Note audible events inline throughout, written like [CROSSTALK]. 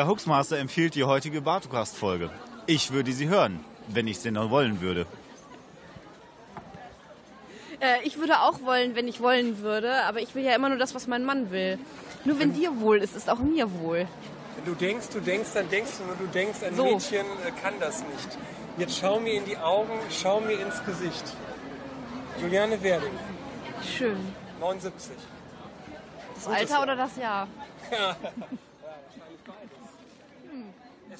Der Hoaxmaster empfiehlt die heutige Bartocast-Folge. Ich würde sie hören, wenn ich sie noch wollen würde. Äh, ich würde auch wollen, wenn ich wollen würde, aber ich will ja immer nur das, was mein Mann will. Nur wenn dir wohl ist, ist auch mir wohl. Wenn du denkst, du denkst, dann denkst du nur, du denkst, ein So. Mädchen äh, kann das nicht. Jetzt schau mir in die Augen, schau mir ins Gesicht. Juliane Werding, Schön. 79. Das Alter oder das Jahr? [LAUGHS]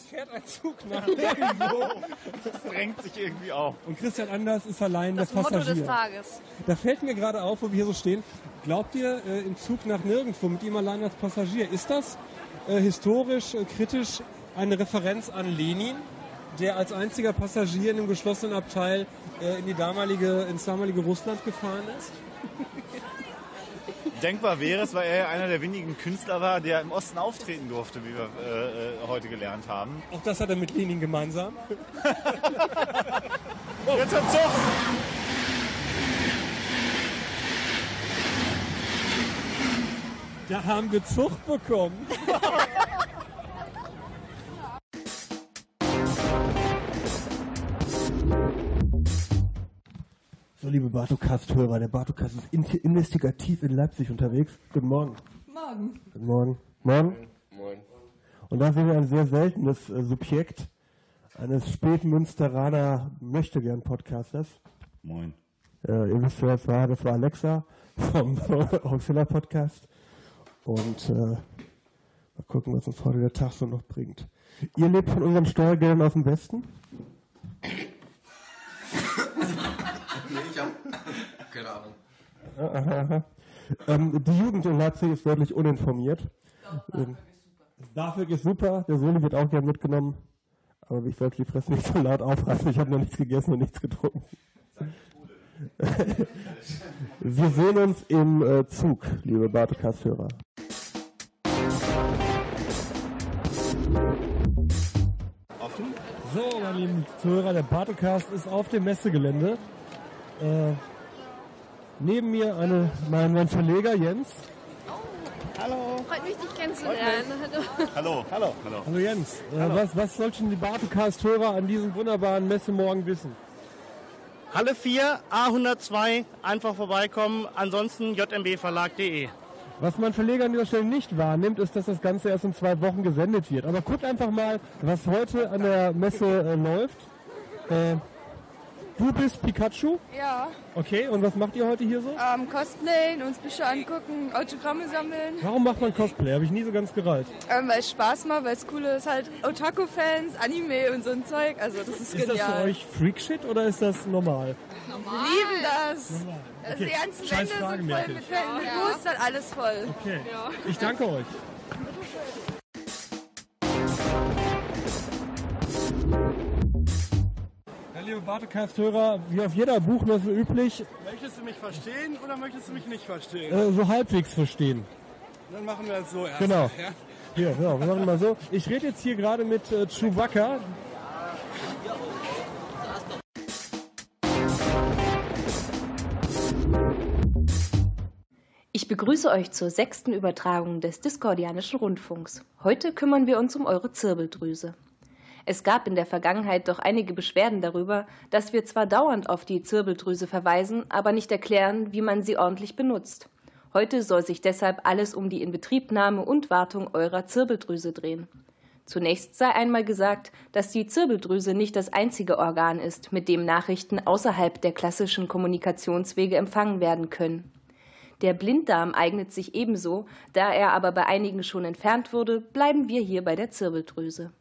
Es fährt ein Zug nach. [LAUGHS] Das drängt sich irgendwie auf. Und Christian Anders ist allein Das der Motto Passagier. des Tages. Da fällt mir gerade auf, wo wir hier so stehen. Glaubt ihr, äh, im Zug nach nirgendwo mit ihm allein als Passagier, ist das äh, historisch, äh, kritisch eine Referenz an Lenin, der als einziger Passagier in einem geschlossenen Abteil äh, in die damalige, ins damalige Russland gefahren ist? [LAUGHS] Denkbar wäre es, weil er ja einer der wenigen Künstler war, der im Osten auftreten durfte, wie wir äh, äh, heute gelernt haben. Auch das hat er mit Lenin gemeinsam. [LAUGHS] Jetzt hat Zug! Da haben wir Zucht bekommen. [LAUGHS] So, liebe Bartokast-Hörer, der Bartokast ist in investigativ in Leipzig unterwegs. Guten Morgen. Morgen. Guten Morgen. Morgen. Moin. Und da sehen wir ein sehr seltenes äh, Subjekt eines Spätmünsteraner Möchtegern-Podcasters. Moin. Äh, ihr wisst, wer das war. Das war Alexa vom [LAUGHS] Auxilla Podcast. Und äh, mal gucken, was uns heute der Tag so noch bringt. Ihr lebt von unseren Steuergeldern aus dem Westen? Nee, ich hab keine Ahnung. Aha, aha. Ähm, die Jugend in Leipzig ist deutlich uninformiert. Ähm, Das BAföG ist super, der Soli wird auch gern mitgenommen. Aber ich sollte die Fresse nicht so laut aufreißen. Ich habe noch nichts gegessen und nichts getrunken. Wir sehen uns im äh, Zug, liebe Bartokast-Hörer. Offen? So, meine lieben Zuhörer, der Bartocast ist auf dem Messegelände. Äh, neben mir eine, mein, mein Verleger Jens. Freut mich, dich kennenzulernen. Hallo. Hallo. Hallo. Hallo. Hallo Jens. Äh, was, was sollten die Bartocast-Hörer an diesem wunderbaren Messemorgen wissen? Halle 4, A102, einfach vorbeikommen. Ansonsten jmbverlag.de. Was mein Verleger an dieser Stelle nicht wahrnimmt, ist, dass das Ganze erst in zwei Wochen gesendet wird. Aber guckt einfach mal, was heute an der Messe äh, läuft. Äh, du bist Pikachu, Ja, okay, und was macht ihr heute hier so? ähm, Cosplayen, uns Bücher angucken, Autogramme sammeln, Warum macht man Cosplay? Habe ich nie so ganz gereiht. ähm, weil es Spaß macht, weil es cool ist, halt Otaku-Fans, Anime und so ein Zeug, also das ist, Ist das genial. für euch Freak-Shit oder ist das normal? Wir lieben das. Also Okay, die ganzen scheiß Wände Frage, sind voll mit Fans, mit Boostern, alles voll. Okay, ich danke euch. Liebe Bartecast-Hörer, wie auf jeder Buchmesse üblich, Möchtest du mich verstehen oder möchtest du mich nicht verstehen? äh, so halbwegs verstehen. Dann machen wir es so erst. Genau. Ja? Hier, genau, wir machen mal so. Ich rede jetzt hier gerade mit äh, Chewbacca. Ich begrüße euch zur sechsten Übertragung des Diskordianischen Rundfunks. Heute kümmern wir uns um eure Zirbeldrüse. Es gab in der Vergangenheit doch einige Beschwerden darüber, dass wir zwar dauernd auf die Zirbeldrüse verweisen, aber nicht erklären, wie man sie ordentlich benutzt. Heute soll sich deshalb alles um die Inbetriebnahme und Wartung eurer Zirbeldrüse drehen. Zunächst sei einmal gesagt, dass die Zirbeldrüse nicht das einzige Organ ist, mit dem Nachrichten außerhalb der klassischen Kommunikationswege empfangen werden können. Der Blinddarm eignet sich ebenso, da er aber bei einigen schon entfernt wurde, bleiben wir hier bei der Zirbeldrüse.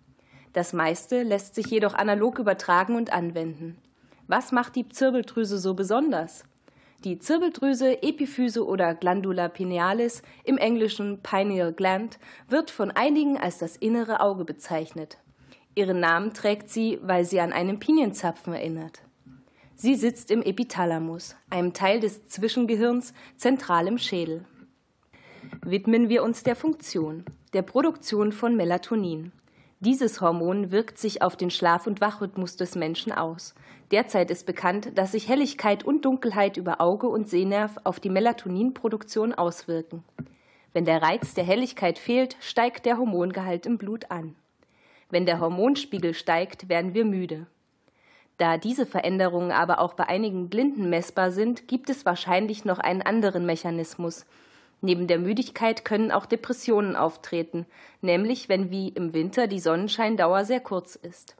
Das meiste lässt sich jedoch analog übertragen und anwenden. Was macht die Zirbeldrüse so besonders? Die Zirbeldrüse, Epiphyse oder Glandula pinealis, im Englischen Pineal Gland, wird von einigen als das innere Auge bezeichnet. Ihren Namen trägt sie, weil sie an einen Pinienzapfen erinnert. Sie sitzt im Epithalamus, einem Teil des Zwischengehirns, zentral im Schädel. Widmen wir uns der Funktion, der Produktion von Melatonin. Dieses Hormon wirkt sich auf den Schlaf- und Wachrhythmus des Menschen aus. Derzeit ist bekannt, dass sich Helligkeit und Dunkelheit über Auge und Sehnerv auf die Melatoninproduktion auswirken. Wenn der Reiz der Helligkeit fehlt, steigt der Hormongehalt im Blut an. Wenn der Hormonspiegel steigt, werden wir müde. Da diese Veränderungen aber auch bei einigen Blinden messbar sind, gibt es wahrscheinlich noch einen anderen Mechanismus. Neben der Müdigkeit können auch Depressionen auftreten, nämlich wenn wie im Winter die Sonnenscheindauer sehr kurz ist.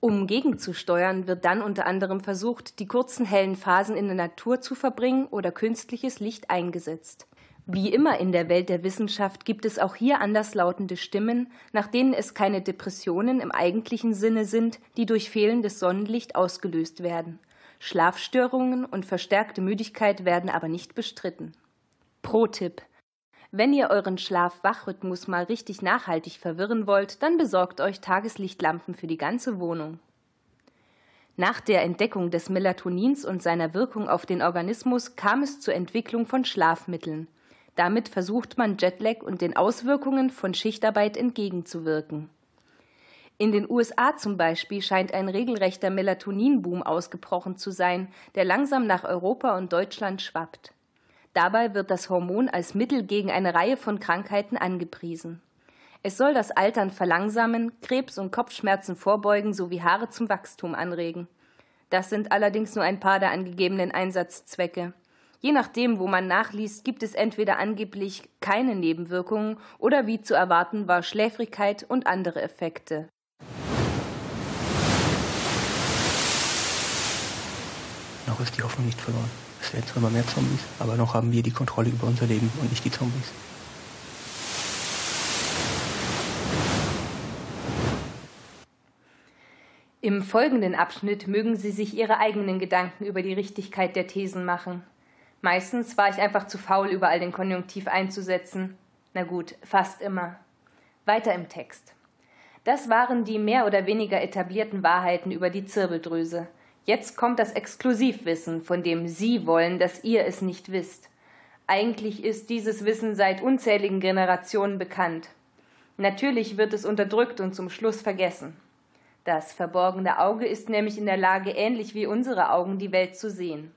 Um gegenzusteuern, wird dann unter anderem versucht, die kurzen hellen Phasen in der Natur zu verbringen oder künstliches Licht eingesetzt. Wie immer in der Welt der Wissenschaft gibt es auch hier anderslautende Stimmen, nach denen es keine Depressionen im eigentlichen Sinne sind, die durch fehlendes Sonnenlicht ausgelöst werden. Schlafstörungen und verstärkte Müdigkeit werden aber nicht bestritten. Pro-Tipp. Wenn ihr euren Schlaf-Wach-Rhythmus mal richtig nachhaltig verwirren wollt, dann besorgt euch Tageslichtlampen für die ganze Wohnung. Nach der Entdeckung des Melatonins und seiner Wirkung auf den Organismus kam es zur Entwicklung von Schlafmitteln. Damit versucht man Jetlag und den Auswirkungen von Schichtarbeit entgegenzuwirken. In den USA zum Beispiel scheint ein regelrechter Melatoninboom ausgebrochen zu sein, der langsam nach Europa und Deutschland schwappt. Dabei wird das Hormon als Mittel gegen eine Reihe von Krankheiten angepriesen. Es soll das Altern verlangsamen, Krebs und Kopfschmerzen vorbeugen sowie Haare zum Wachstum anregen. Das sind allerdings nur ein paar der angegebenen Einsatzzwecke. Je nachdem, wo man nachliest, gibt es entweder angeblich keine Nebenwirkungen oder wie zu erwarten war Schläfrigkeit und andere Effekte. Noch ist die Hoffnung nicht verloren. Es werden zwar immer mehr Zombies, aber noch haben wir die Kontrolle über unser Leben und nicht die Zombies. Im folgenden Abschnitt mögen Sie sich Ihre eigenen Gedanken über die Richtigkeit der Thesen machen. Meistens war ich einfach zu faul, überall den Konjunktiv einzusetzen. Na gut, fast immer. Weiter im Text. Das waren die mehr oder weniger etablierten Wahrheiten über die Zirbeldrüse. Jetzt kommt das Exklusivwissen, von dem Sie wollen, dass ihr es nicht wisst. Eigentlich ist dieses Wissen seit unzähligen Generationen bekannt. Natürlich wird es unterdrückt und zum Schluss vergessen. Das verborgene Auge ist nämlich in der Lage, ähnlich wie unsere Augen die Welt zu sehen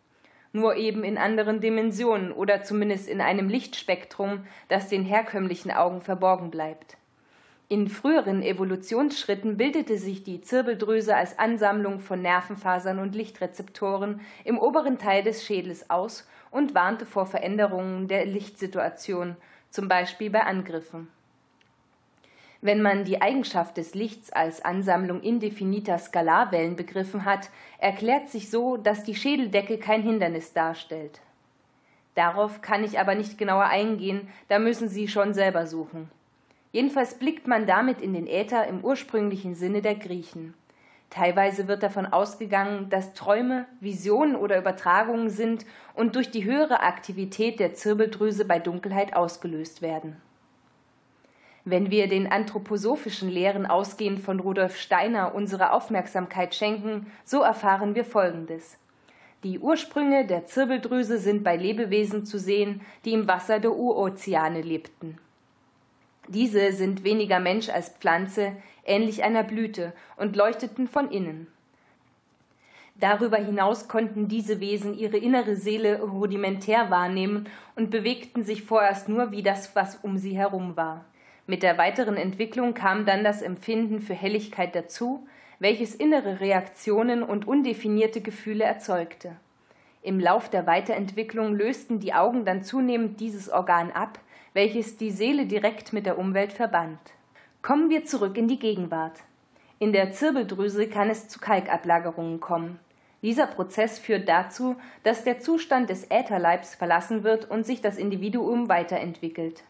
nur eben in anderen Dimensionen oder zumindest in einem Lichtspektrum, das den herkömmlichen Augen verborgen bleibt. In früheren Evolutionsschritten bildete sich die Zirbeldrüse als Ansammlung von Nervenfasern und Lichtrezeptoren im oberen Teil des Schädels aus und warnte vor Veränderungen der Lichtsituation, zum Beispiel bei Angriffen. Wenn man die Eigenschaft des Lichts als Ansammlung indefiniter Skalarwellen begriffen hat, erklärt sich so, dass die Schädeldecke kein Hindernis darstellt. Darauf kann ich aber nicht genauer eingehen, da müssen Sie schon selber suchen. Jedenfalls blickt man damit in den Äther im ursprünglichen Sinne der Griechen. Teilweise wird davon ausgegangen, dass Träume, Visionen oder Übertragungen sind und durch die höhere Aktivität der Zirbeldrüse bei Dunkelheit ausgelöst werden. Wenn wir den anthroposophischen Lehren ausgehend von Rudolf Steiner unsere Aufmerksamkeit schenken, so erfahren wir Folgendes. Die Ursprünge der Zirbeldrüse sind bei Lebewesen zu sehen, die im Wasser der Urozeane lebten. Diese sind weniger Mensch als Pflanze, ähnlich einer Blüte, und leuchteten von innen. Darüber hinaus konnten diese Wesen ihre innere Seele rudimentär wahrnehmen und bewegten sich vorerst nur wie das, was um sie herum war. Mit der weiteren Entwicklung kam dann das Empfinden für Helligkeit dazu, welches innere Reaktionen und undefinierte Gefühle erzeugte. Im Lauf der Weiterentwicklung lösten die Augen dann zunehmend dieses Organ ab, welches die Seele direkt mit der Umwelt verband. Kommen wir zurück in die Gegenwart. In der Zirbeldrüse kann es zu Kalkablagerungen kommen. Dieser Prozess führt dazu, dass der Zustand des Ätherleibs verlassen wird und sich das Individuum weiterentwickelt.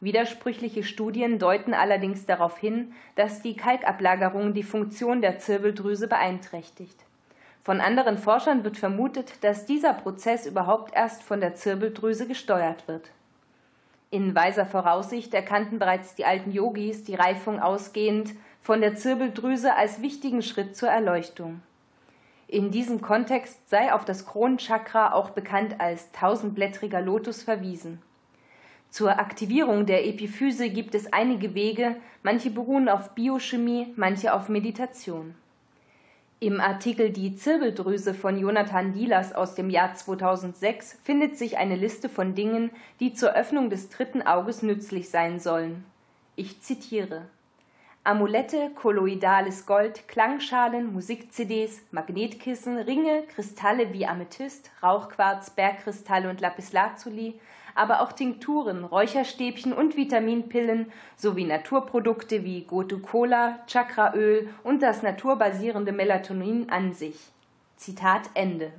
Widersprüchliche Studien deuten allerdings darauf hin, dass die Kalkablagerung die Funktion der Zirbeldrüse beeinträchtigt. Von anderen Forschern wird vermutet, dass dieser Prozess überhaupt erst von der Zirbeldrüse gesteuert wird. In weiser Voraussicht erkannten bereits die alten Yogis die Reifung ausgehend von der Zirbeldrüse als wichtigen Schritt zur Erleuchtung. In diesem Kontext sei auf das Kronenchakra auch bekannt als tausendblättriger Lotus verwiesen. Zur Aktivierung der Epiphyse gibt es einige Wege, manche beruhen auf Biochemie, manche auf Meditation. Im Artikel Die Zirbeldrüse von Jonathan Dielas aus dem Jahr 2006 findet sich eine Liste von Dingen, die zur Öffnung des dritten Auges nützlich sein sollen. Ich zitiere Amulette, kolloidales Gold, Klangschalen, Musik-CDs, Magnetkissen, Ringe, Kristalle wie Amethyst, Rauchquarz, Bergkristalle und Lapislazuli, aber auch Tinkturen, Räucherstäbchen und Vitaminpillen sowie Naturprodukte wie Gotu Cola, Chakraöl und das naturbasierende Melatonin an sich. Zitat Ende.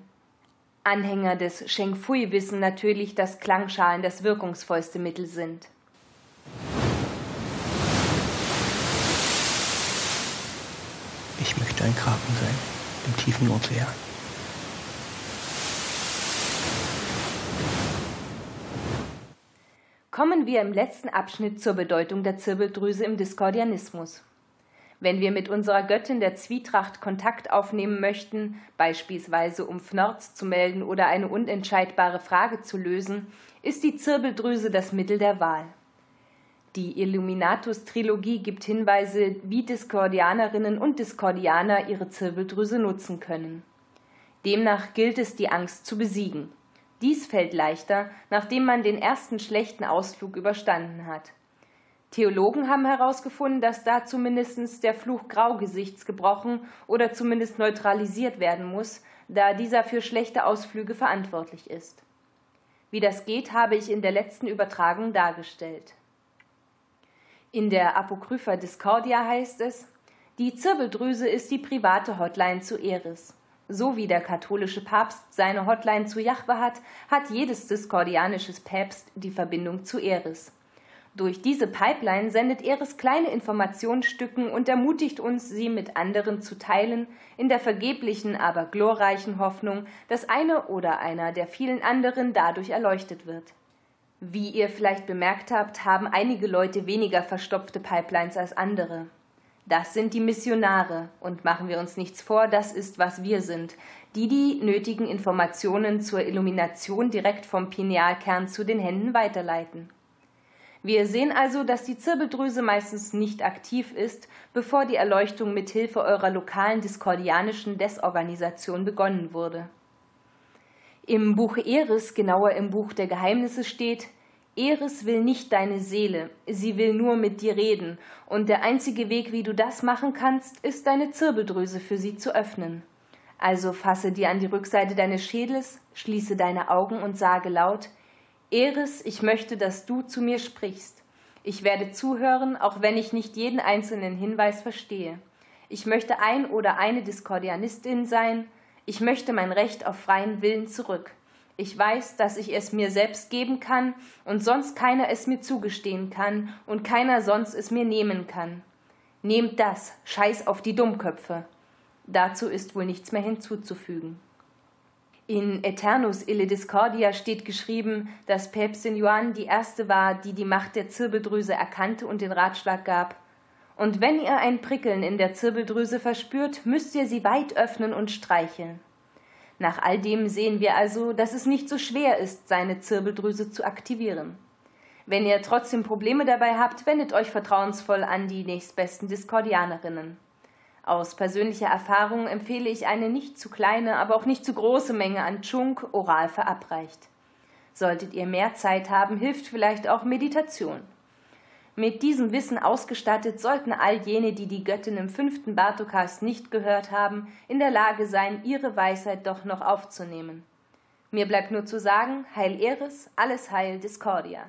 Anhänger des Sheng Fui wissen natürlich, dass Klangschalen das wirkungsvollste Mittel sind. Ich möchte ein Kraken sein, im tiefen Ozean. Kommen wir im letzten Abschnitt zur Bedeutung der Zirbeldrüse im Diskordianismus. Wenn wir mit unserer Göttin der Zwietracht Kontakt aufnehmen möchten, beispielsweise um Fnörz zu melden oder eine unentscheidbare Frage zu lösen, ist die Zirbeldrüse das Mittel der Wahl. Die Illuminatus-Trilogie gibt Hinweise, wie Diskordianerinnen und Diskordianer ihre Zirbeldrüse nutzen können. Demnach gilt es, die Angst zu besiegen. Dies fällt leichter, nachdem man den ersten schlechten Ausflug überstanden hat. Theologen haben herausgefunden, dass da zumindest der Fluch Graugesichts gebrochen oder zumindest neutralisiert werden muss, da dieser für schlechte Ausflüge verantwortlich ist. Wie das geht, habe ich in der letzten Übertragung dargestellt. In der Apokrypha Discordia heißt es, die Zirbeldrüse ist die private Hotline zu Eris. So wie der katholische Papst seine Hotline zu Jahwe hat, hat jedes diskordianisches Päpst die Verbindung zu Eris. Durch diese Pipeline sendet Eris kleine Informationsstücken und ermutigt uns, sie mit anderen zu teilen, in der vergeblichen, aber glorreichen Hoffnung, dass eine oder einer der vielen anderen dadurch erleuchtet wird. Wie ihr vielleicht bemerkt habt, haben einige Leute weniger verstopfte Pipelines als andere. Das sind die Missionare. Und machen wir uns nichts vor, das ist, was wir sind. Die die nötigen Informationen zur Illumination direkt vom Pinealkern zu den Händen weiterleiten. Wir sehen also, dass die Zirbeldrüse meistens nicht aktiv ist, bevor die Erleuchtung mit Hilfe eurer lokalen diskordianischen Desorganisation begonnen wurde. Im Buch Eris, genauer im Buch der Geheimnisse steht, Eris will nicht deine Seele, sie will nur mit dir reden, und der einzige Weg, wie du das machen kannst, ist deine Zirbeldrüse für sie zu öffnen. Also fasse dir an die Rückseite deines Schädels, schließe deine Augen und sage laut Eris, ich möchte, dass du zu mir sprichst. Ich werde zuhören, auch wenn ich nicht jeden einzelnen Hinweis verstehe. Ich möchte ein oder eine Diskordianistin sein. Ich möchte mein Recht auf freien Willen zurück. Ich weiß, dass ich es mir selbst geben kann und sonst keiner es mir zugestehen kann und keiner sonst es mir nehmen kann. Nehmt das, scheiß auf die Dummköpfe. Dazu ist wohl nichts mehr hinzuzufügen. In Eternus Ille Discordia steht geschrieben, dass Päpstin Johann die erste war, die die Macht der Zirbeldrüse erkannte und den Ratschlag gab. Und wenn ihr ein Prickeln in der Zirbeldrüse verspürt, müsst ihr sie weit öffnen und streicheln. Nach all dem sehen wir also, dass es nicht so schwer ist, seine Zirbeldrüse zu aktivieren. Wenn ihr trotzdem Probleme dabei habt, wendet euch vertrauensvoll an die nächstbesten Diskordianerinnen. Aus persönlicher Erfahrung empfehle ich eine nicht zu kleine, aber auch nicht zu große Menge an Chunk oral verabreicht. Solltet ihr mehr Zeit haben, hilft vielleicht auch Meditation. Mit diesem Wissen ausgestattet sollten all jene, die die Göttin im fünften Bartokas nicht gehört haben, in der Lage sein, ihre Weisheit doch noch aufzunehmen. Mir bleibt nur zu sagen, Heil Eris, alles Heil Discordia.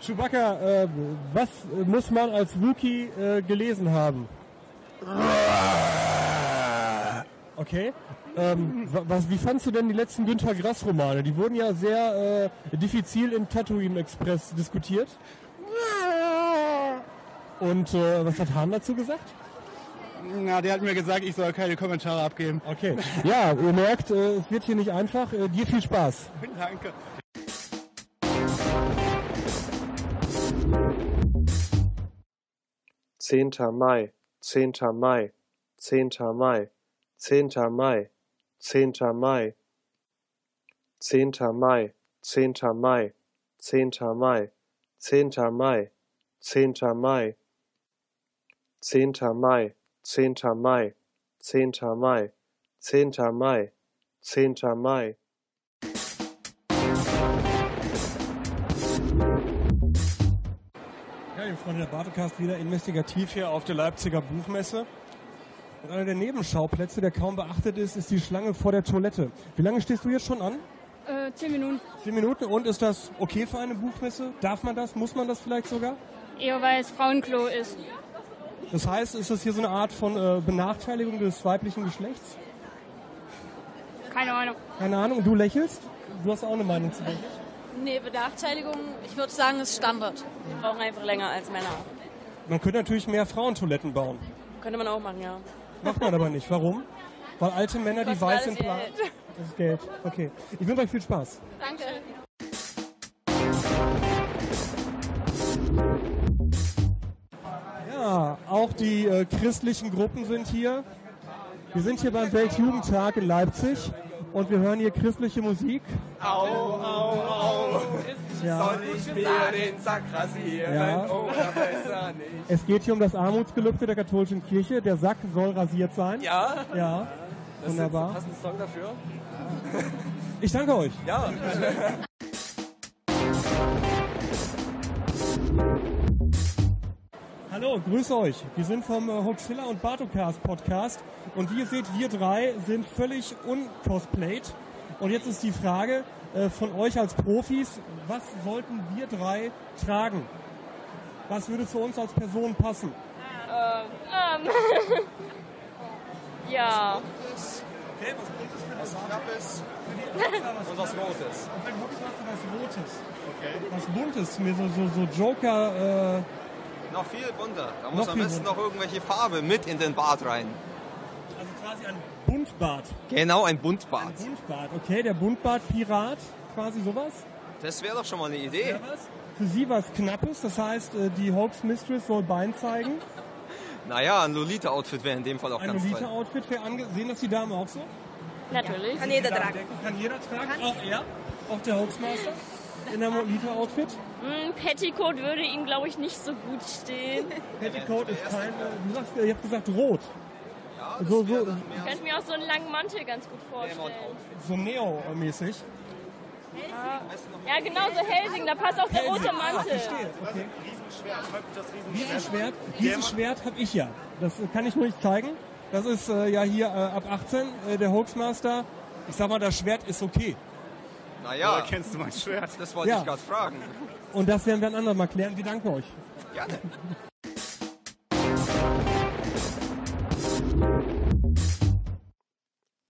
Chewbacca, äh, was muss man als Wookie äh, gelesen haben? [LAUGHS] Okay. Ähm, was, wie fandst du denn die letzten Günter Grass Romane? Die wurden ja sehr äh, diffizil im Tatooine Express diskutiert. Und äh, was hat Hahn dazu gesagt? Na, der hat mir gesagt, ich soll keine Kommentare abgeben. Okay. Ja, ihr merkt, äh, es wird hier nicht einfach. Äh, dir viel Spaß. [LAUGHS] Danke. Zehnter Mai, zehnter Mai, zehnter Mai, zehnter Mai. 10. Mai, 10. Mai, 10. Mai, 10. Mai, 10. Mai, zehnter Mai, zehnter Mai, zehnter Mai, zehnter Mai, zehnter Mai, zehnter Mai. Ja, liebe Freunde der Bartocast wieder investigativ hier auf der Leipziger Buchmesse. Und einer der Nebenschauplätze, der kaum beachtet ist, ist die Schlange vor der Toilette. Wie lange stehst du jetzt schon an? Äh, zehn Minuten. Zehn Minuten. Und ist das okay für eine Buchmesse? Darf man das? Muss man das vielleicht sogar? Eher weil es Frauenklo ist. Das heißt, ist das hier so eine Art von äh, Benachteiligung des weiblichen Geschlechts? Keine Ahnung. Keine Ahnung. Und du lächelst? Du hast auch eine Meinung zu ich. Nee, Benachteiligung, ich würde sagen, ist Standard. Die brauchen einfach länger als Männer. Man könnte natürlich mehr Frauentoiletten bauen. Könnte man auch machen, ja. Macht man aber nicht. Warum? Weil alte Männer, die weiß sind, plan- Geld. Das ist Geld. Okay. Ich wünsche euch viel Spaß. Danke. Ja, auch die äh, christlichen Gruppen sind hier. Wir sind hier beim Weltjugendtag in Leipzig und wir hören hier christliche Musik. Au, au, au. Ja. Soll ich mir den Sack rasieren Ja. oder besser nicht? Es geht hier um das Armutsgelübde der katholischen Kirche. Der Sack soll rasiert sein. Ja? Ja. Das ist Wunderbar. ein passender Song dafür. Ich danke euch. Ja. Hallo, grüße euch. Wir sind vom äh, Hoaxilla und Bartocast Podcast und wie ihr seht, wir drei sind völlig uncosplayed. Und jetzt ist die Frage von euch als Profis, was sollten wir drei tragen? Was würde zu uns als Person passen? Ähm, ähm. [LAUGHS] ja. Okay, was Buntes für Was Knappes was [LAUGHS] und was Rotes. Und wenn hast du was Rotes. Okay. Was Buntes, mir so, so, so Joker, äh, Noch viel bunter. Da muss am besten bunter. noch irgendwelche Farbe mit in den Bart rein. Quasi ein Buntbart. Genau, ein Buntbart. Ein Buntbart, okay, der Buntbart-Pirat, quasi sowas. Das wäre doch schon mal eine Idee. Für sie was Knappes, das heißt, äh, die Hoax Mistress soll Bein zeigen. [LAUGHS] Naja, ein Lolita-Outfit wäre in dem Fall auch Ein ganz toll. Lolita-Outfit wäre angesehen, dass die Dame auch so? Natürlich. Kann jeder tragen. Kann jeder tragen, auch er, auch der Hoaxmaster in einem Lolita-Outfit. Hm, Petticoat würde ihm, glaube ich, nicht so gut stehen. [LAUGHS] Petticoat ist kein, äh, du sagst, ihr habt gesagt rot. So, so, Ich könnte mir auch so einen langen Mantel ganz gut vorstellen. so Neo-mäßig. Ja. ja, genau, so Helsing, da passt auch der rote Ah, Mantel. verstehe, okay. Das Riesenschwert, dieses Schwert habe ich ja. Das kann ich nur nicht zeigen. Das ist äh, ja hier äh, ab 18, äh, der Hoaxmaster. Ich sag mal, das Schwert ist okay. Naja, Woher kennst du mein Schwert? das wollte Ja. ich gerade fragen. Und das werden wir ein andermal klären. Wir danken euch. Gerne.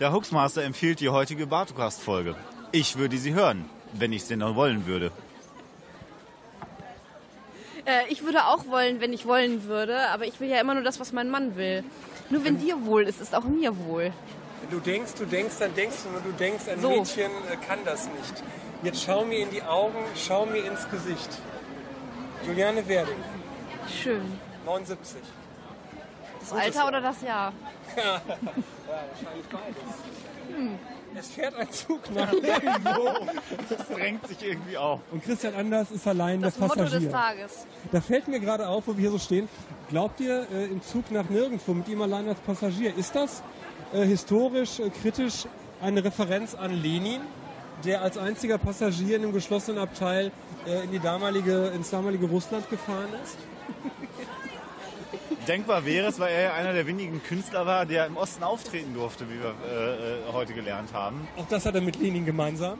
Der Hoaxmaster empfiehlt die heutige Bartocast-Folge. Ich würde sie hören, wenn ich es denn noch wollen würde. Äh, ich würde auch wollen, wenn ich wollen würde, aber ich will ja immer nur das, was mein Mann will. Nur wenn dir wohl ist, ist auch mir wohl. Wenn du denkst, du denkst, dann denkst du nur, du denkst, ein So. Mädchen äh, kann das nicht. Jetzt schau mir in die Augen, schau mir ins Gesicht. Juliane Werding, Schön. 79. Das Alter oder das Jahr? [LAUGHS] ja, wahrscheinlich beides. Hm. Es fährt ein Zug nach irgendwo. [LAUGHS] Das drängt sich irgendwie auf. Und Christian Anders ist allein Das der Motto Passagier. des Tages. Da fällt mir gerade auf, wo wir hier so stehen. Glaubt ihr, äh, im Zug nach nirgendwo mit ihm allein als Passagier, ist das äh, historisch, äh, kritisch eine Referenz an Lenin, der als einziger Passagier in einem geschlossenen Abteil äh, in die damalige, ins damalige Russland gefahren ist? Denkbar wäre es, weil er ja einer der wenigen Künstler war, der im Osten auftreten durfte, wie wir äh, äh, heute gelernt haben. Auch das hat er mit Lenin gemeinsam.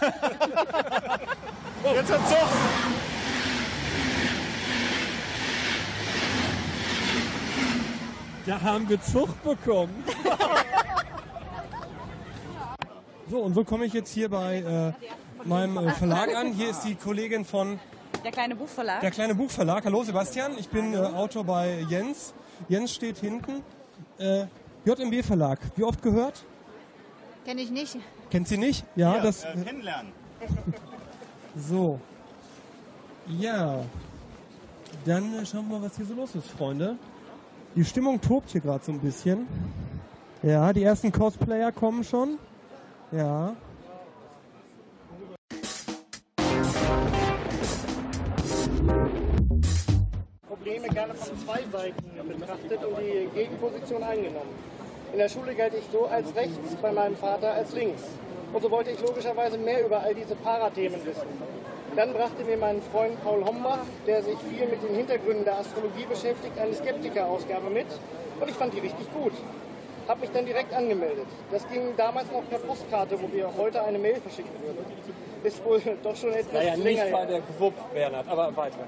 [LAUGHS] Jetzt hat Zug! Da haben wir Zucht bekommen. So, und so komme ich jetzt hier bei äh, meinem äh, Verlag an. Hier ist die Kollegin von Der kleine Buchverlag. Der kleine Buchverlag. Hallo Sebastian, ich bin äh, Autor bei Jens. Jens steht hinten. Äh, JMB Verlag. Wie oft gehört? Kenne ich nicht. Kennt sie nicht? Ja, Hier, das. äh, kennenlernen. [LAUGHS] So. Ja. Dann äh, schauen wir mal, was hier so los ist, Freunde. Die Stimmung tobt hier gerade so ein bisschen. Ja, die ersten Cosplayer kommen schon. Ja. Gerne von zwei Seiten betrachtet und die Gegenposition eingenommen. In der Schule galt ich so als rechts, bei meinem Vater als links. Und so wollte ich logischerweise mehr über all diese Parathemen wissen. Dann brachte mir mein Freund Paul Hombach, der sich viel mit den Hintergründen der Astrologie beschäftigt, eine Skeptiker-Ausgabe mit. Und ich fand die richtig gut. Habe mich dann direkt angemeldet. Das ging damals noch per Postkarte, wo wir heute eine Mail verschicken würden. Ist wohl doch schon etwas Naja, nicht länger bei her. der GWUP, Bernhard, aber weiter.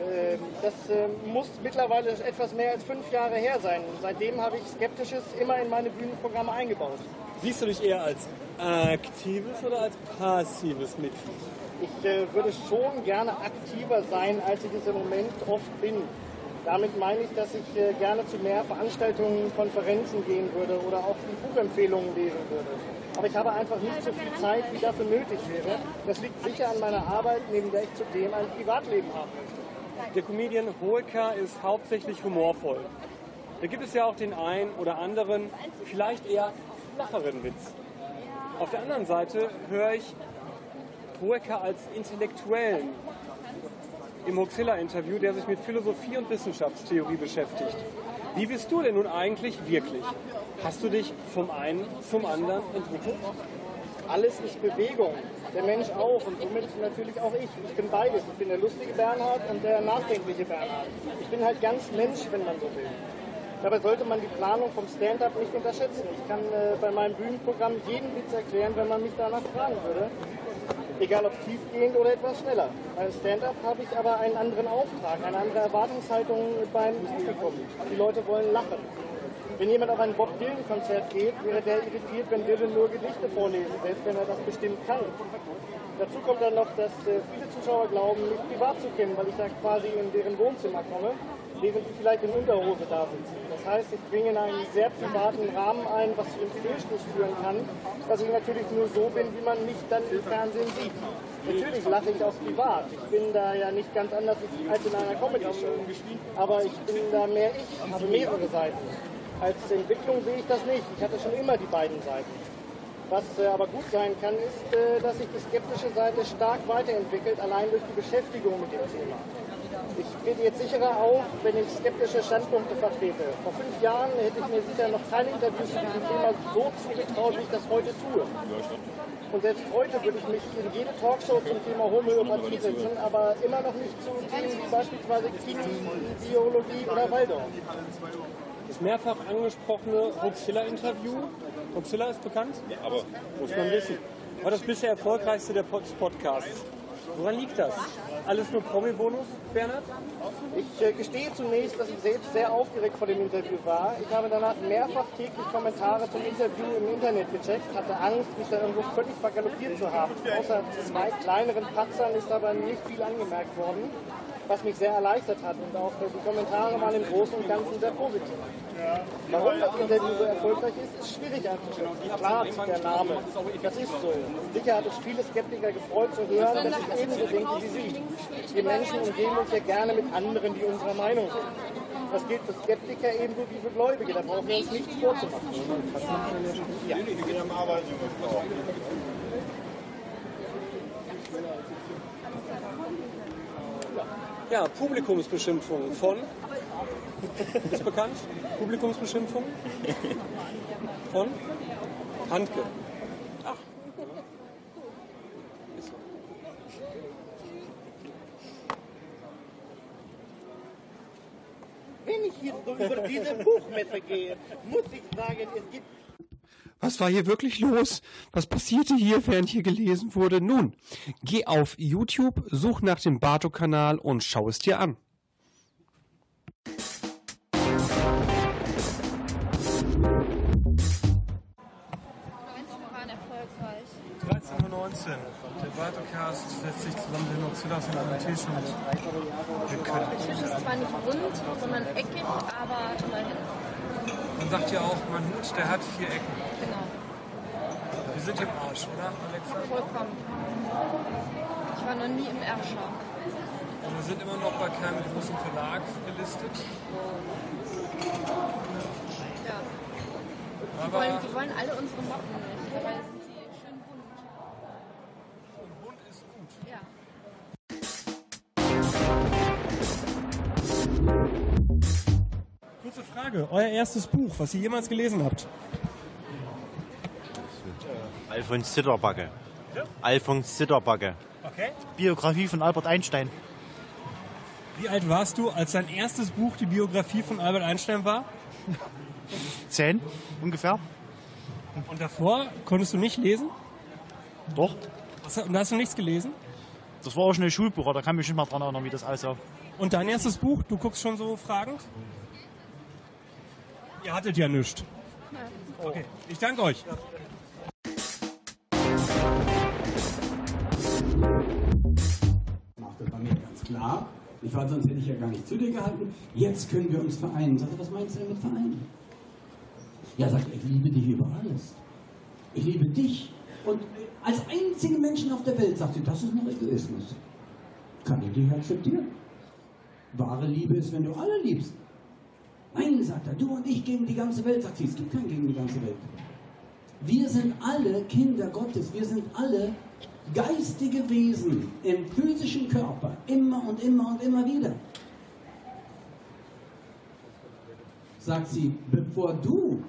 Ähm, Das äh, muss mittlerweile etwas mehr als fünf Jahre her sein. Seitdem habe ich Skeptisches immer in meine Bühnenprogramme eingebaut. Siehst du dich eher als aktives oder als passives Mitglied? Ich äh, würde schon gerne aktiver sein, als ich es im Moment oft bin. Damit meine ich, dass ich äh, gerne zu mehr Veranstaltungen, Konferenzen gehen würde oder auch die Buchempfehlungen lesen würde. Aber ich habe einfach nicht so viel Zeit, wie dafür nötig wäre. Das liegt sicher an meiner Arbeit, neben der ich zudem ein Privatleben habe. Der Comedian Holker ist hauptsächlich humorvoll. Da gibt es ja auch den einen oder anderen, vielleicht eher flacheren Witz. Auf der anderen Seite höre ich Holker als Intellektuellen im Huxilla-Interview, der sich mit Philosophie und Wissenschaftstheorie beschäftigt. Wie bist du denn nun eigentlich wirklich? Hast du dich vom einen zum anderen entwickelt? Alles ist Bewegung. Der Mensch auch und somit natürlich auch ich. Ich bin beides. Ich bin der lustige Bernhard und der nachdenkliche Bernhard. Ich bin halt ganz Mensch, wenn man so will. Dabei sollte man die Planung vom Stand-up nicht unterschätzen. Ich kann äh, bei meinem Bühnenprogramm jeden Witz erklären, wenn man mich danach fragen würde. Egal ob tiefgehend oder etwas schneller. Beim Stand-up habe ich aber einen anderen Auftrag, eine andere Erwartungshaltung beim Publikum. Die Leute wollen lachen. Wenn jemand auf ein Bob Dylan-Konzert geht, wäre der irritiert, wenn Dylan nur Gedichte vorlesen, selbst wenn er das bestimmt kann. Dazu kommt dann noch, dass äh, viele Zuschauer glauben, mich privat zu kennen, weil ich da quasi in deren Wohnzimmer komme, während sie vielleicht in Unterhose da sitzen. Das heißt, ich bringe in einen sehr privaten Rahmen ein, was zu dem Fehlschluss führen kann, dass ich natürlich nur so bin, wie man mich dann im Fernsehen sieht. Natürlich lache ich auch privat. Ich bin da ja nicht ganz anders als in einer Comedy-Show. Aber ich bin da mehr ich, habe mehrere Seiten. Als Entwicklung sehe ich das nicht. Ich hatte schon immer die beiden Seiten. Was äh, aber gut sein kann, ist, äh, dass sich die skeptische Seite stark weiterentwickelt, allein durch die Beschäftigung mit dem Thema. Ich trete jetzt sicherer auf, wenn ich skeptische Standpunkte vertrete. Vor fünf Jahren hätte ich mir sicher noch keine Interviews zu diesem Thema so zugetraut, wie ich das heute tue. Und selbst heute würde ich mich in jede Talkshow zum Thema Homöopathie setzen, aber immer noch nicht zu Themen wie beispielsweise Chemie, Biologie oder Waldorf. Das mehrfach angesprochene Huxilla-Interview. Huxilla ist bekannt? Aber Muss man wissen. War das bisher erfolgreichste der Pod- Podcasts. Woran liegt das? Alles nur Promi-Bonus, Bernhard? Ich äh, gestehe zunächst, dass ich selbst sehr aufgeregt vor dem Interview war. Ich habe danach mehrfach täglich Kommentare zum Interview im Internet gecheckt, hatte Angst, mich da irgendwo völlig vergaloppiert zu haben. Außer zwei kleineren Patzern ist aber nicht viel angemerkt worden, was mich sehr erleichtert hat. Und auch die Kommentare waren im Großen und Ganzen sehr positiv. Warum das Interview so erfolgreich ist, ist schwierig einzuschätzen. Klar, der Name, das ist so. Sicher hat es viele Skeptiker gefreut zu hören, dass ich ebenso denke wie Sie. Wir Menschen umgeben uns ja gerne mit anderen, die unserer Meinung sind. Das gilt für Skeptiker ebenso wie für Gläubige. Da brauchen wir uns nichts vorzumachen. Ja. Ja, Publikumsbeschimpfung von. Ist bekannt? Publikumsbeschimpfung? Von? Handke. Ach. Ist so. Wenn ich hier so über diese Buchmesse gehe, muss ich sagen, es gibt Was war hier wirklich los? Was passierte hier, während hier gelesen wurde? Nun, geh auf YouTube, such nach dem Bato-Kanal und schau es dir an. 19. Der Bartocast setzt sich zusammen mit Noxilas und einem Tisch und wir. Der Tisch ist zwar nicht rund, sondern eckig, aber immerhin. Man sagt ja auch, mein Hut, der hat vier Ecken. Genau. Wir sind im Arsch, oder, Alexa? Vollkommen. Ich war noch nie im Erscher. Und wir sind immer noch bei keinem großen Verlag gelistet. Ja. Die wollen, die wollen alle unsere Motten nicht. Frage, euer erstes Buch, was ihr jemals gelesen habt? Alfons Zitterbacke. Alfons Zitterbacke. Okay. Biografie von Albert Einstein. Wie alt warst du, als dein erstes Buch die Biografie von Albert Einstein war? [LAUGHS] Zehn ungefähr. Und davor konntest du nicht lesen? Doch. Was, und da hast du nichts gelesen? Das war auch schon ein Schulbuch, da kann ich mich nicht mal dran erinnern, wie das aussah. Und dein erstes Buch, du guckst schon so fragend? Ihr hattet ja nichts. Okay, ich danke euch. Das war mir ganz klar. Ich war, sonst hätte ich ja gar nicht zu dir gehalten. Jetzt können wir uns vereinen. Sagt was meinst du denn mit vereinen? Ja, sagt er, ich liebe dich über alles. Ich liebe dich. Und als einzigen Menschen auf der Welt sagt sie, das ist noch Egoismus. Kann ich dich akzeptieren? Wahre Liebe ist, wenn du alle liebst. Nein, sagt er, du und ich gegen die ganze Welt. Sagt sie, es gibt keinen gegen die ganze Welt. Wir sind alle Kinder Gottes. Wir sind alle geistige Wesen im physischen Körper. Immer und immer und immer wieder. Sagt sie, bevor du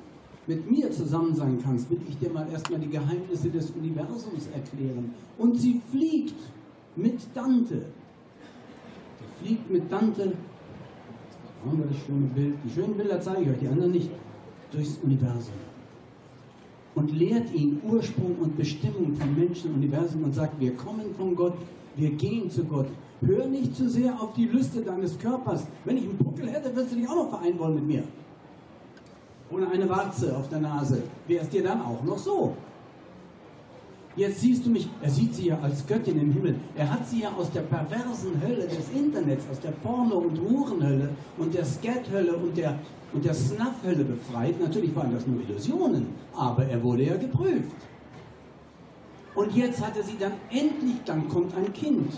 mit mir zusammen sein kannst, will ich dir mal erstmal die Geheimnisse des Universums erklären. Und sie fliegt mit Dante. Sie fliegt mit Dante. Haben schöne Bild. Die schönen Bilder zeige ich euch, die anderen nicht. Durchs Universum und lehrt ihn Ursprung und Bestimmung von Menschen und Universum und sagt, wir kommen von Gott, wir gehen zu Gott. Hör nicht zu sehr auf die Lüste deines Körpers. Wenn ich einen Puckel hätte, würdest du dich auch noch vereinen wollen mit mir. Ohne eine Warze auf der Nase. Wäre es dir dann auch noch so. Jetzt siehst du mich, er sieht sie ja als Göttin im Himmel. Er hat sie ja aus der perversen Hölle des Internets, aus der Porno- und Hurenhölle und der Scat-Hölle und der, und der Snuff-Hölle befreit. Natürlich waren das nur Illusionen, aber er wurde ja geprüft. Und jetzt hat er sie dann endlich, dann kommt ein Kind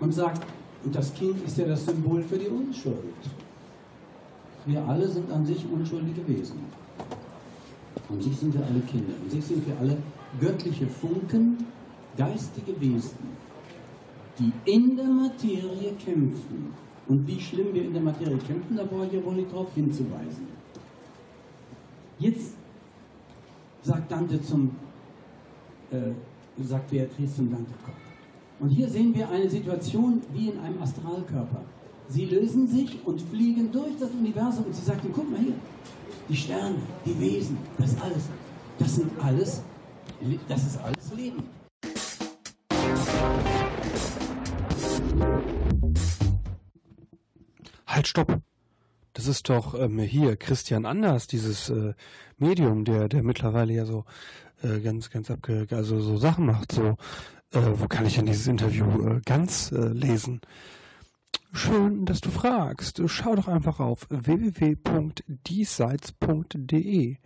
und sagt, und das Kind ist ja das Symbol für die Unschuld. Wir alle sind an sich unschuldige Wesen. An sich sind wir alle Kinder. An sich sind wir alle göttliche Funken, geistige Wesen, die in der Materie kämpfen. Und wie schlimm wir in der Materie kämpfen, da brauche ich ja wohl nicht darauf hinzuweisen. Jetzt sagt Dante zum, äh, sagt Beatrice zum Dante, komm. Und hier sehen wir eine Situation wie in einem Astralkörper. Sie lösen sich und fliegen durch das Universum und sie sagt guck mal hier, die Sterne, die Wesen, das alles, das sind alles, das ist alles Leben. Halt, stopp. Das ist doch ähm, hier Christian Anders, dieses äh, Medium, der, der mittlerweile ja so äh, ganz, ganz abge, also so Sachen macht. So, äh, wo kann ich denn dieses Interview äh, ganz äh, lesen? Schön, dass du fragst. Schau doch einfach auf www.diesseits.de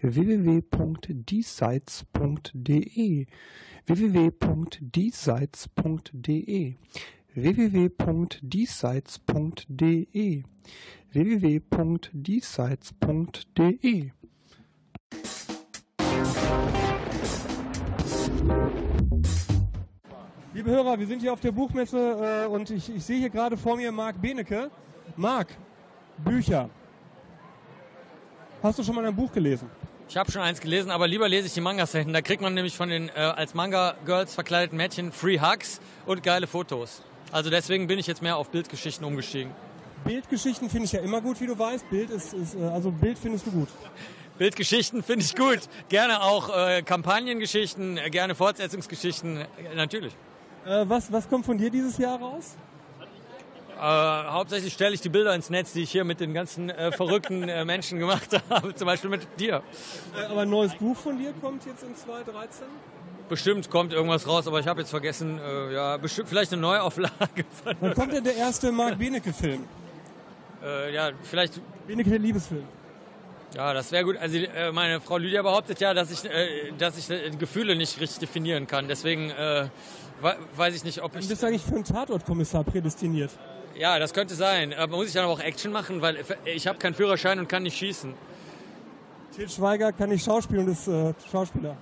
www.diesseits.de www.diesseits.de www.diesseits.de www.diesseits.de Liebe Hörer, wir sind hier auf der Buchmesse äh, und ich, ich sehe hier gerade vor mir Marc Benecke. Marc, Bücher. Hast du schon mal ein Buch gelesen? Ich habe schon eins gelesen, aber lieber lese ich die Manga-Seiten. Da kriegt man nämlich von den äh, als Manga-Girls verkleideten Mädchen Free Hugs und geile Fotos. Also deswegen bin ich jetzt mehr auf Bildgeschichten umgestiegen. Bildgeschichten finde ich ja immer gut, wie du weißt. Bild ist, ist äh, also Bild findest du gut. [LAUGHS] Bildgeschichten finde ich gut. Gerne auch äh, Kampagnengeschichten, äh, gerne Fortsetzungsgeschichten, äh, natürlich. Äh, was, was kommt von dir dieses Jahr raus? Äh, hauptsächlich stelle ich die Bilder ins Netz, die ich hier mit den ganzen äh, verrückten äh, Menschen gemacht [LAUGHS] habe, zum Beispiel mit dir. Äh, aber ein neues Buch von dir kommt jetzt in 2013? bestimmt kommt irgendwas raus, aber ich habe jetzt vergessen, äh, ja, bestimmt vielleicht eine Neuauflage. [LAUGHS] Wann kommt denn der erste Mark Benecke-Film? ja, vielleicht, Benecke, der Liebesfilm. Ja, das wäre gut. Also äh, meine Frau Lydia behauptet ja, dass ich, äh, dass ich äh, Gefühle nicht richtig definieren kann. Deswegen we- weiß ich nicht, ob Du ich... bist eigentlich für einen Tatortkommissar prädestiniert. Ja, das könnte sein. Aber muss ich dann auch Action machen, weil ich habe keinen Führerschein und kann nicht schießen. Til Schweiger kann nicht schauspielen und ist Schauspieler.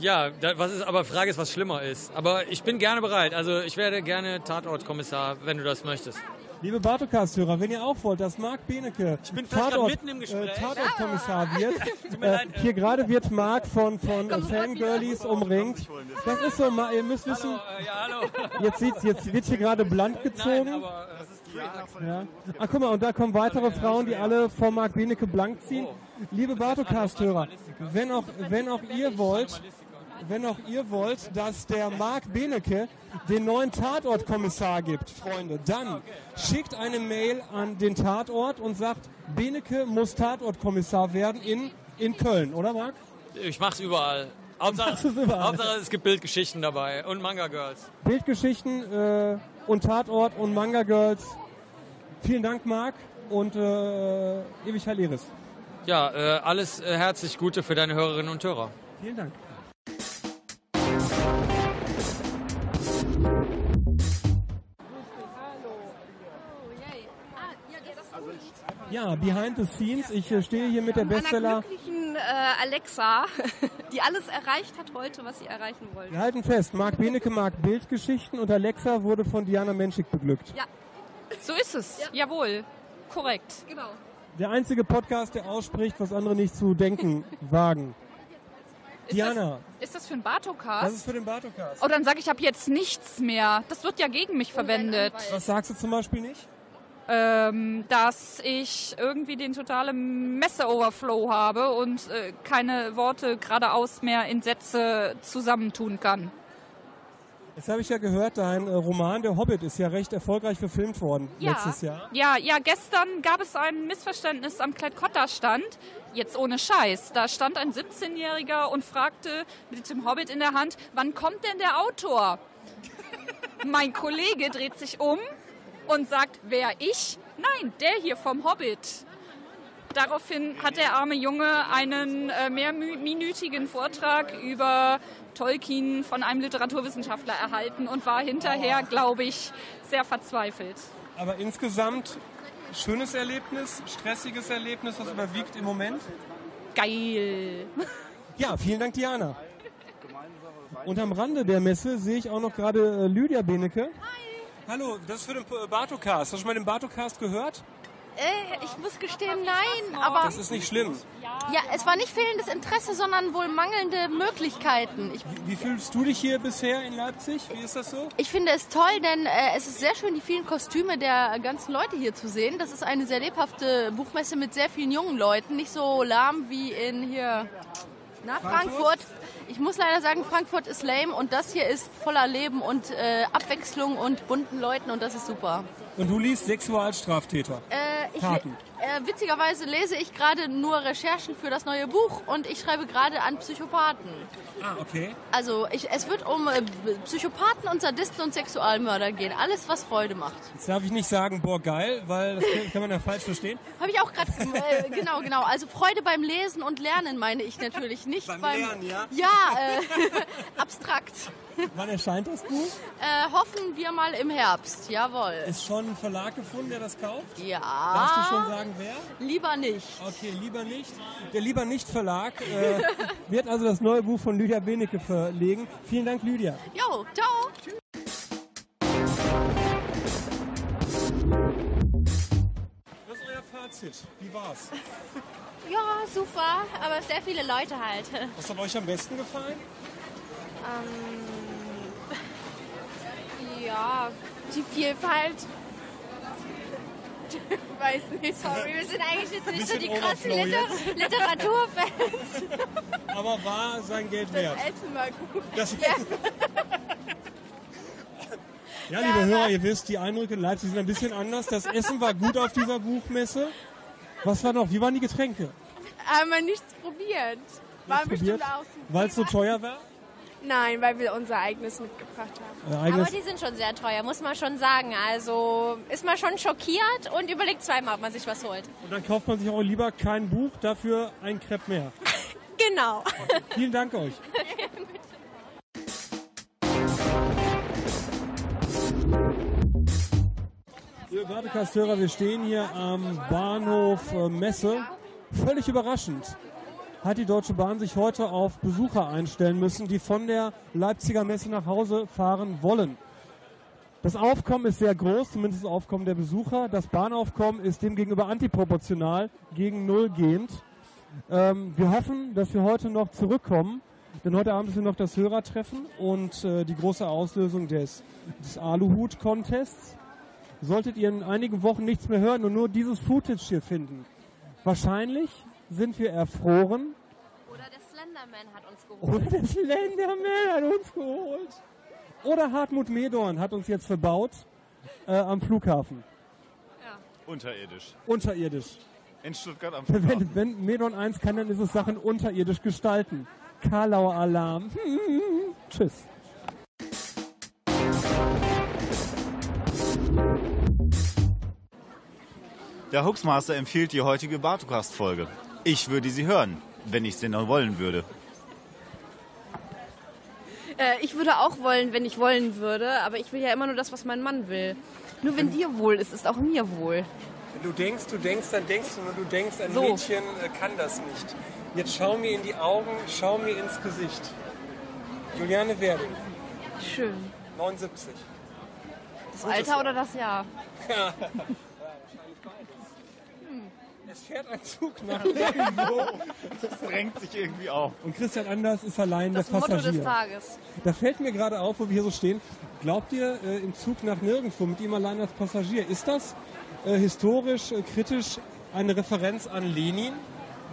Ja, da, was ist, aber Frage ist, was schlimmer ist. Aber ich bin gerne bereit. Also ich werde gerne Tatortkommissar, wenn du das möchtest. Liebe Bartocast-Hörer, wenn ihr auch wollt, dass Marc Benecke bin vielleicht Tatort, mitten im Gespräch. Äh, Tatortkommissar wird, [LAUGHS] äh, leid. hier gerade wird Marc von, von äh, Fangirlies umringt. Das ist so, ihr müsst wissen, Ja, hallo. [LAUGHS] jetzt, sieht's, jetzt wird hier gerade blank gezogen. Ja. Ach guck mal, und da kommen weitere Frauen, die alle vor Marc Benecke blank ziehen. Liebe Bartocast-Hörer, wenn auch, wenn auch ihr wollt, wenn auch ihr wollt, dass der Marc Benecke den neuen Tatortkommissar gibt, Freunde, dann schickt eine Mail an den Tatort und sagt, Benecke muss Tatortkommissar werden in, in Köln, oder Marc? Ich mach's überall. Hauptsache, überall. Hauptsache es gibt Bildgeschichten dabei und Manga Girls. Bildgeschichten äh, und Tatort und Manga Girls. Vielen Dank, Marc, und äh, ewig Heil Iris. Ja, äh, alles äh, herzlich Gute für deine Hörerinnen und Hörer. Vielen Dank. Ja, behind the scenes. Ich äh, stehe hier mit der Einer Bestseller. glücklichen äh, Alexa, [LAUGHS] die alles erreicht hat heute, was sie erreichen wollte. Wir halten fest, Marc Benecke mag Bildgeschichten und Alexa wurde von Diana Menschik beglückt. Ja, So ist es. Jawohl. Korrekt. genau. Der einzige Podcast, der ausspricht, was andere nicht zu denken [LAUGHS] wagen. Diana, Ist das für ein Bartocast? das ist für den Bartocast. Oh, dann sage ich, ich habe jetzt nichts mehr. Das wird ja gegen mich verwendet. Was sagst du zum Beispiel nicht? Ähm, dass ich irgendwie den totalen Messe-Overflow habe und äh, keine Worte geradeaus mehr in Sätze zusammentun kann. Jetzt habe ich ja gehört, dein äh, Roman Der Hobbit ist ja recht erfolgreich verfilmt worden letztes Jahr. Ja, ja, gestern gab es ein Missverständnis am Klett-Cotta-Stand. Jetzt ohne Scheiß. Da stand ein 17-Jähriger und fragte mit dem Hobbit in der Hand, wann kommt denn der Autor? [LAUGHS] mein Kollege dreht sich um und sagt, wer ich? Nein, der hier vom Hobbit. Daraufhin hat der arme Junge einen äh, mehrminütigen Vortrag über Tolkien von einem Literaturwissenschaftler erhalten und war hinterher, glaube ich, sehr verzweifelt. Aber insgesamt schönes Erlebnis, stressiges Erlebnis, was überwiegt im Moment? Geil. Ja, vielen Dank, Diana. Und am Rande der Messe sehe ich auch noch gerade äh, Lydia Benecke. Hallo, das ist für den äh, Bartocast. Hast du schon mal den Bartocast gehört? Äh, ich muss gestehen, nein, aber Das ist nicht schlimm. ja, es war nicht fehlendes Interesse, sondern wohl mangelnde Möglichkeiten. Ich, Wie fühlst du dich hier bisher in Leipzig? Wie ist das so? ich finde es toll, denn äh, es ist sehr schön, die vielen Kostüme der ganzen Leute hier zu sehen. Das ist eine sehr lebhafte Buchmesse mit sehr vielen jungen Leuten, nicht so lahm wie in hier na, Frankfurt? Frankfurt. Ich muss leider sagen, Frankfurt ist lame und das hier ist voller Leben und äh, Abwechslung und bunten Leuten und das ist super. Und du liest Sexualstraftäter. Äh, ich, Taten. Äh, witzigerweise lese ich gerade nur Recherchen für das neue Buch und ich schreibe gerade an Psychopathen. Ah, okay. Also ich, es wird um äh, Psychopathen und Sadisten und Sexualmörder gehen. Alles, was Freude macht. Jetzt darf ich nicht sagen, boah, geil, weil das kann- kann man ja falsch verstehen. Habe ich auch gerade, äh, genau, genau. Also Freude beim Lesen und Lernen meine ich natürlich nicht Beim beim, Lernen, ja? Ja, äh, [LAUGHS] abstrakt. Wann erscheint das Buch? Äh, hoffen wir mal im Herbst, jawohl. Ist schon ein Verlag gefunden, der das kauft? Ja. Darfst du schon sagen, wer? Lieber nicht. Okay, lieber nicht. Der Lieber nicht Verlag äh, [LAUGHS] wird also das neue Buch von Lydia Benecke verlegen. Vielen Dank, Lydia. Jo, ciao. Was ist euer Fazit? Wie war's? [LAUGHS] Ja, super, aber sehr viele Leute halt. [LAUGHS] Was hat euch am besten gefallen? Ähm, ja, die Vielfalt. [LAUGHS] Weiß nicht, sorry, wir sind eigentlich jetzt nicht so die krassen Liter Literaturfans. Aber war sein Geld wert? Das Essen war gut. Das ja. [LAUGHS] Ja, liebe Hörer, ihr wisst, die Eindrücke in Leipzig sind ein bisschen anders. Das Essen war gut auf dieser Buchmesse. Was war noch? Wie waren die Getränke? Aber nichts probiert. War Nichts bestimmt probiert? auch super. Weil es so teuer war? Nein, weil wir unser eigenes mitgebracht haben. Äh, Aber eigenes, die sind schon sehr teuer, muss man schon sagen. Also ist man schon schockiert und überlegt zweimal, ob man sich was holt. und dann kauft man sich auch lieber kein Buch, dafür ein Crepe mehr. [LAUGHS] Genau. Vielen Dank euch. Liebe Badekastörer, wir stehen hier am Bahnhof äh, Messe. Völlig überraschend hat die Deutsche Bahn sich heute auf Besucher einstellen müssen, die von der Leipziger Messe nach Hause fahren wollen. Das Aufkommen ist sehr groß, zumindest das Aufkommen der Besucher. Das Bahnaufkommen ist demgegenüber antiproportional gegen Null gehend. Ähm, wir hoffen, dass wir heute noch zurückkommen, denn heute Abend ist noch das Hörertreffen und äh, die große Auslösung des, des Aluhut-Contests. Solltet ihr in einigen Wochen nichts mehr hören und nur dieses Footage hier finden, wahrscheinlich sind wir erfroren Oder der Slenderman hat uns geholt. oder der Slenderman hat uns geholt. Oder Hartmut Medorn hat uns jetzt verbaut äh, am Flughafen. Unterirdisch. Unterirdisch. In Stuttgart am Flughafen. Wenn, wenn Medon 1 kann, dann ist es Sachen unterirdisch gestalten. Karlauer Alarm. [LAUGHS] Tschüss. Der Hoaxmaster empfiehlt die heutige Bartocast-Folge. Ich würde sie hören, wenn ich sie noch wollen würde. Äh, ich würde auch wollen, wenn ich wollen würde, aber ich will ja immer nur das, was mein Mann will. Nur wenn dir wohl ist, ist auch mir wohl. Wenn du denkst, du denkst, dann denkst du, und du denkst, ein So. Mädchen äh, kann das nicht. Jetzt schau mir in die Augen, schau mir ins Gesicht. Juliane Werding, Schön. 79. Das Alter oder das Jahr? [LAUGHS] Es fährt ein Zug nach [LAUGHS] irgendwo. Das drängt sich irgendwie auf. Und Christian Anders ist allein Das der Motto Passagier. des Tages. Da fällt mir gerade auf, wo wir hier so stehen. Glaubt ihr, äh, im Zug nach nirgendwo mit ihm allein als Passagier, ist das äh, historisch, äh, kritisch eine Referenz an Lenin,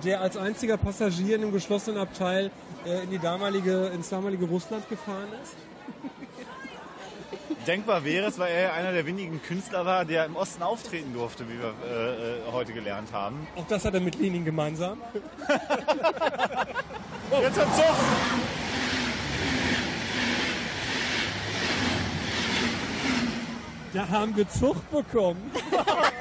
der als einziger Passagier in einem geschlossenen Abteil äh, in die damalige, ins damalige Russland gefahren ist? Denkbar wäre es, weil er ja einer der wenigen Künstler war, der im Osten auftreten durfte, wie wir äh, äh, heute gelernt haben. Auch das hat er mit Lenin gemeinsam. [LAUGHS] Jetzt hat Zug! Da haben wir Zucht bekommen. [LAUGHS]